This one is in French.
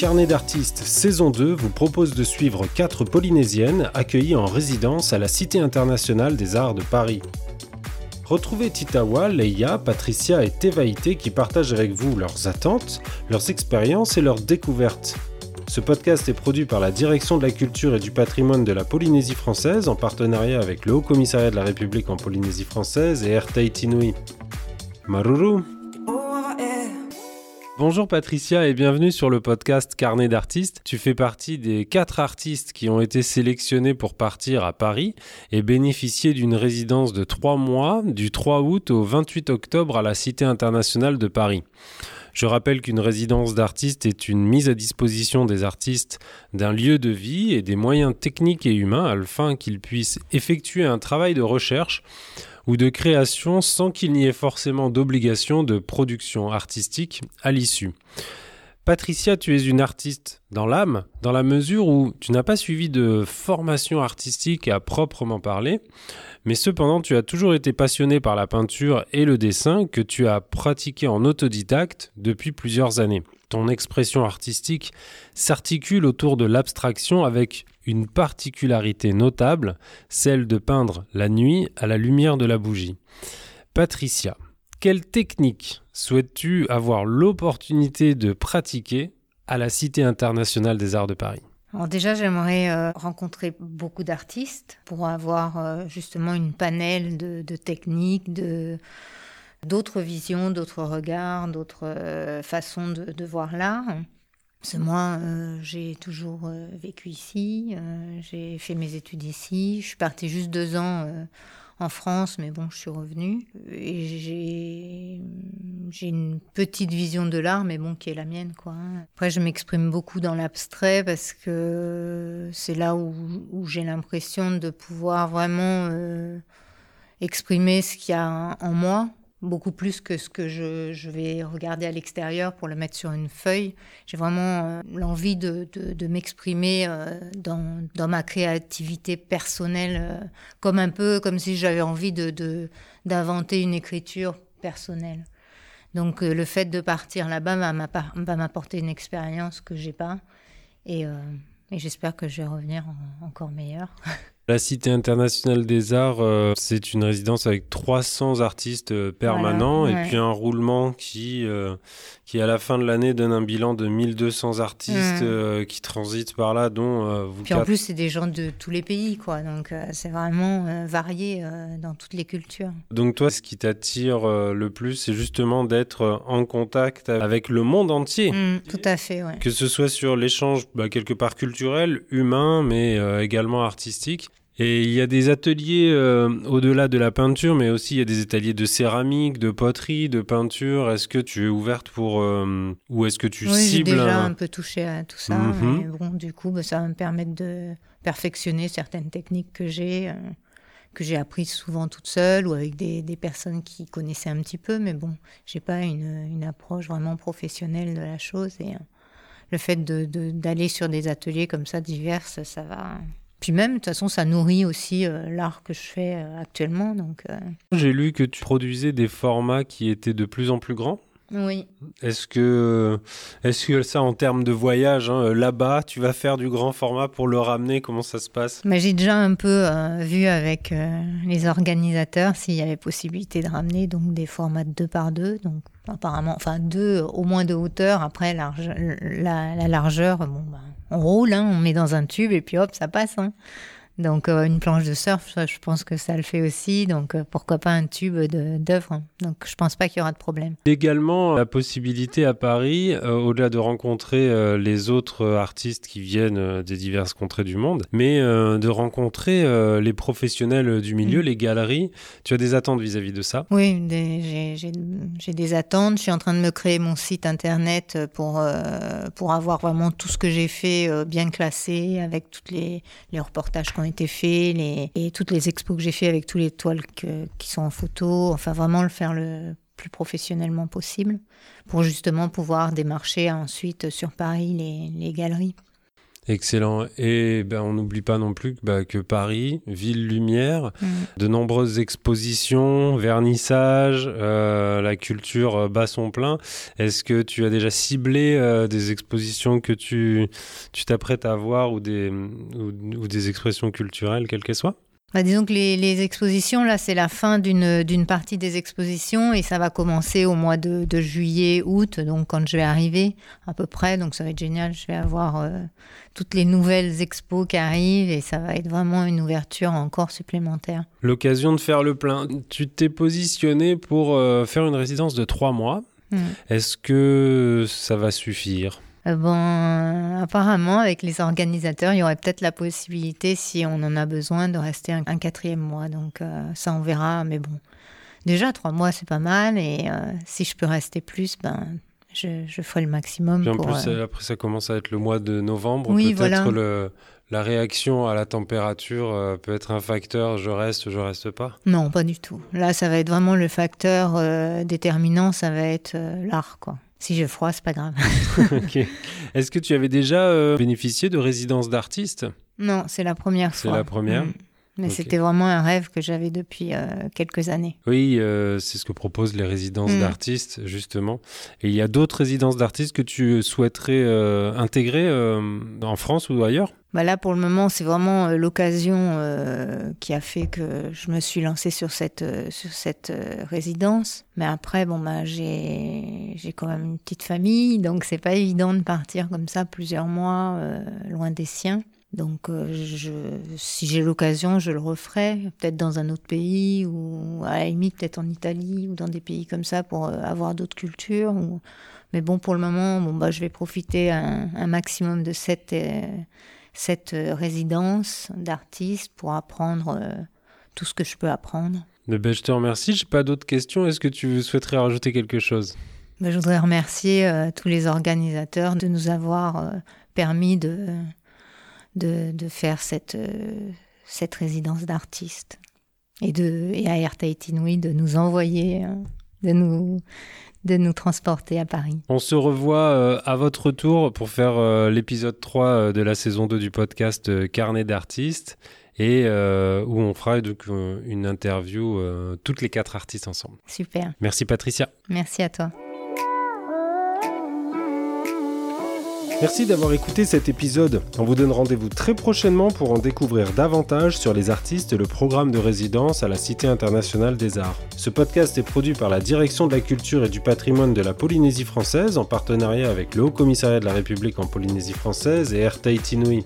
Carnet d'artistes saison 2 vous propose de suivre quatre Polynésiennes accueillies en résidence à la Cité internationale des arts de Paris. Retrouvez Titawa, Leia, Patricia et Tevaïté qui partagent avec vous leurs attentes, leurs expériences et leurs découvertes. Ce podcast est produit par la Direction de la culture et du patrimoine de la Polynésie française en partenariat avec le Haut Commissariat de la République en Polynésie française et Air Tahiti Maruru Bonjour Patricia et bienvenue sur le podcast Carnet d'artistes. Tu fais partie des quatre artistes qui ont été sélectionnés pour partir à Paris et bénéficier d'une résidence de trois mois du 3 août au 28 octobre à la Cité internationale de Paris. Je rappelle qu'une résidence d'artiste est une mise à disposition des artistes d'un lieu de vie et des moyens techniques et humains afin qu'ils puissent effectuer un travail de recherche ou de création sans qu'il n'y ait forcément d'obligation de production artistique à l'issue. Patricia, tu es une artiste dans l'âme, dans la mesure où tu n'as pas suivi de formation artistique à proprement parler, mais cependant tu as toujours été passionnée par la peinture et le dessin que tu as pratiqué en autodidacte depuis plusieurs années. Ton expression artistique s'articule autour de l'abstraction avec une particularité notable, celle de peindre la nuit à la lumière de la bougie. Patricia, quelle technique souhaites-tu avoir l'opportunité de pratiquer à la Cité internationale des arts de Paris? Déjà, j'aimerais euh, rencontrer beaucoup d'artistes pour avoir euh, justement une panel de, techniques, de d'autres visions, d'autres regards, d'autres euh, façons de, voir l'art. Parce que moi, j'ai toujours vécu ici, j'ai fait mes études ici, je suis partie juste deux ans en France, mais bon, je suis revenue. Et j'ai, j'ai une petite vision de l'art, mais bon, qui est la mienne, quoi. Après, je m'exprime beaucoup dans l'abstrait parce que c'est là où, j'ai l'impression de pouvoir vraiment euh, exprimer ce qu'il y a en moi beaucoup plus que ce que je, vais regarder à l'extérieur pour le mettre sur une feuille. J'ai vraiment euh, l'envie de, m'exprimer euh, dans, ma créativité personnelle, euh, comme un peu comme si j'avais envie d'inventer une écriture personnelle. Donc le fait de partir là-bas va m'apporter une expérience que j'ai pas et j'espère que je vais revenir encore meilleure. La Cité internationale des arts, euh, c'est une résidence avec 300 artistes euh, permanents et puis un roulement qui, euh, qui à la fin de l'année donne un bilan de 1200 artistes mm. qui transitent par là, dont vous. Puis en plus, c'est des gens de tous les pays, quoi. Donc c'est vraiment varié dans toutes les cultures. Donc toi, ce qui t'attire le plus, c'est justement d'être en contact avec le monde entier. Mm, tout à fait, ouais. Que ce soit sur l'échange bah, quelque part culturel, humain, mais également artistique. Et il y a des ateliers euh, au-delà de la peinture, mais aussi il y a des ateliers de céramique, de poterie, de peinture. Est-ce que tu es ouverte pour euh, ou est-ce que tu oui, cibles j'ai déjà un peu touché à tout ça. Mhm. bon, du coup, bah, ça va me permettre de perfectionner certaines techniques que j'ai, euh, que j'ai apprises souvent toute seule ou avec des, des, personnes qui connaissaient un petit peu. Mais bon, j'ai pas une, une, approche vraiment professionnelle de la chose et le fait d'aller de, d'aller sur des ateliers comme ça divers, ça va puis même, de toute façon, ça nourrit aussi euh, l'art que je fais euh, actuellement. Donc, euh. J'ai lu que tu produisais des formats qui étaient de plus en plus grands. Oui. Est-ce que, est que ça, en termes de voyage, hein, là-bas, tu vas faire du grand format pour le ramener? Comment ça se passe? Mais J'ai déjà un peu vu avec les organisateurs s'il y avait possibilité de ramener donc, des formats de deux par deux. Donc, apparemment, enfin, deux, au moins de hauteur. Après, la, la largeur, bon, ben, on roule, hein, on met dans un tube et puis hop, ça passe. Hein. Donc euh, une planche de surf, je pense que ça le fait aussi. Donc euh, pourquoi pas un tube d'œuvre. Donc je pense pas qu'il y aura de problème. Également la possibilité à Paris, euh, au-delà de rencontrer les autres artistes qui viennent des diverses contrées du monde, mais de rencontrer les professionnels du milieu, mm. les galeries. Tu as des attentes vis-à-vis de ça? Oui, j'ai des attentes. Je suis en train de me créer mon site internet pour, pour avoir vraiment tout ce que j'ai fait bien classé avec tous les, les reportages qu'on été les, et toutes les expos que j'ai fait avec tous les toiles qui sont en photo, enfin vraiment le faire le plus professionnellement possible pour justement pouvoir démarcher ensuite sur Paris les, les galeries. Excellent. Et ben, on n'oublie pas non plus bah, que Paris, ville lumière, Mm. de nombreuses expositions, vernissages, euh, la culture bat son plein. Est-ce que tu as déjà ciblé euh, des expositions que tu tu t'apprêtes à voir ou des, ou, ou des expressions culturelles, quelles qu'elles soient? Bah, disons que les, les expositions, là, c'est la fin d'une partie des expositions et ça va commencer au mois de, de juillet, août, donc quand je vais arriver à peu près. Donc ça va être génial, je vais avoir euh, toutes les nouvelles expos qui arrivent et ça va être vraiment une ouverture encore supplémentaire. L'occasion de faire le plein. Tu t'es positionné pour euh, faire une résidence de trois mois. Mm. Est-ce que ça va suffire? Bon, apparemment, avec les organisateurs, il y aurait peut-être la possibilité, si on en a besoin, de rester un, un quatrième mois. Donc euh, ça, on verra. Mais bon, déjà, trois mois, c'est pas mal. Et euh, si je peux rester plus, ben, je, je ferai le maximum. Puis en pour, plus, euh, après, ça commence à être le mois de novembre. Oui, Peut-être voilà. la réaction à la température euh, peut être un facteur. Je reste, je reste pas? Non, pas du tout. Là, ça va être vraiment le facteur euh, déterminant, ça va être euh, l'art, quoi. Si j'ai froid, c'est pas grave. Est-ce que tu avais déjà euh, bénéficié de résidence d'artiste non, c'est la première C'est fois. la première Mm. Mais c'était vraiment un rêve que j'avais depuis euh, quelques années. Oui, euh, c'est ce que proposent les résidences Mm. d'artistes, justement. Et il y a d'autres résidences d'artistes que tu souhaiterais euh, intégrer en France ou ailleurs? Bah là, pour le moment, c'est vraiment euh, l'occasion euh, qui a fait que je me suis lancée sur cette, euh, sur cette euh, résidence. Mais après, bon, bah, j'ai j'ai quand même une petite famille, donc c'est pas évident de partir comme ça plusieurs mois euh, loin des siens. Donc, je, si j'ai l'occasion, je le referai, peut-être dans un autre pays ou à la limite peut-être en Italie ou dans des pays comme ça pour avoir d'autres cultures. Mais bon, pour le moment, bon, bah, je vais profiter un, un maximum de cette, cette euh, résidence d'artiste pour apprendre euh, tout ce que je peux apprendre. Eh ben, Je te remercie. Je n'ai pas d'autres questions. Est-ce que tu souhaiterais rajouter quelque chose? Bah, je voudrais remercier euh, tous les organisateurs de nous avoir euh, permis de, de, de faire cette, cette résidence d'artiste. Et, de, et à de nous envoyer, de, nous, de nous transporter à Paris. On se revoit euh, à votre retour pour faire euh, l'épisode 3 euh, de la saison 2 du podcast Carnet d'artistes et euh, où on fera donc une interview toutes les quatre artistes ensemble. Super. Merci Patricia. Merci à toi. Merci d'avoir écouté cet épisode. On vous donne rendez-vous très prochainement pour en découvrir davantage sur les artistes et le programme de résidence à la Cité internationale des arts. Ce podcast est produit par la Direction de la culture et du patrimoine de la Polynésie française en partenariat avec le Haut Commissariat de la République en Polynésie française et Air Tahiti Nui.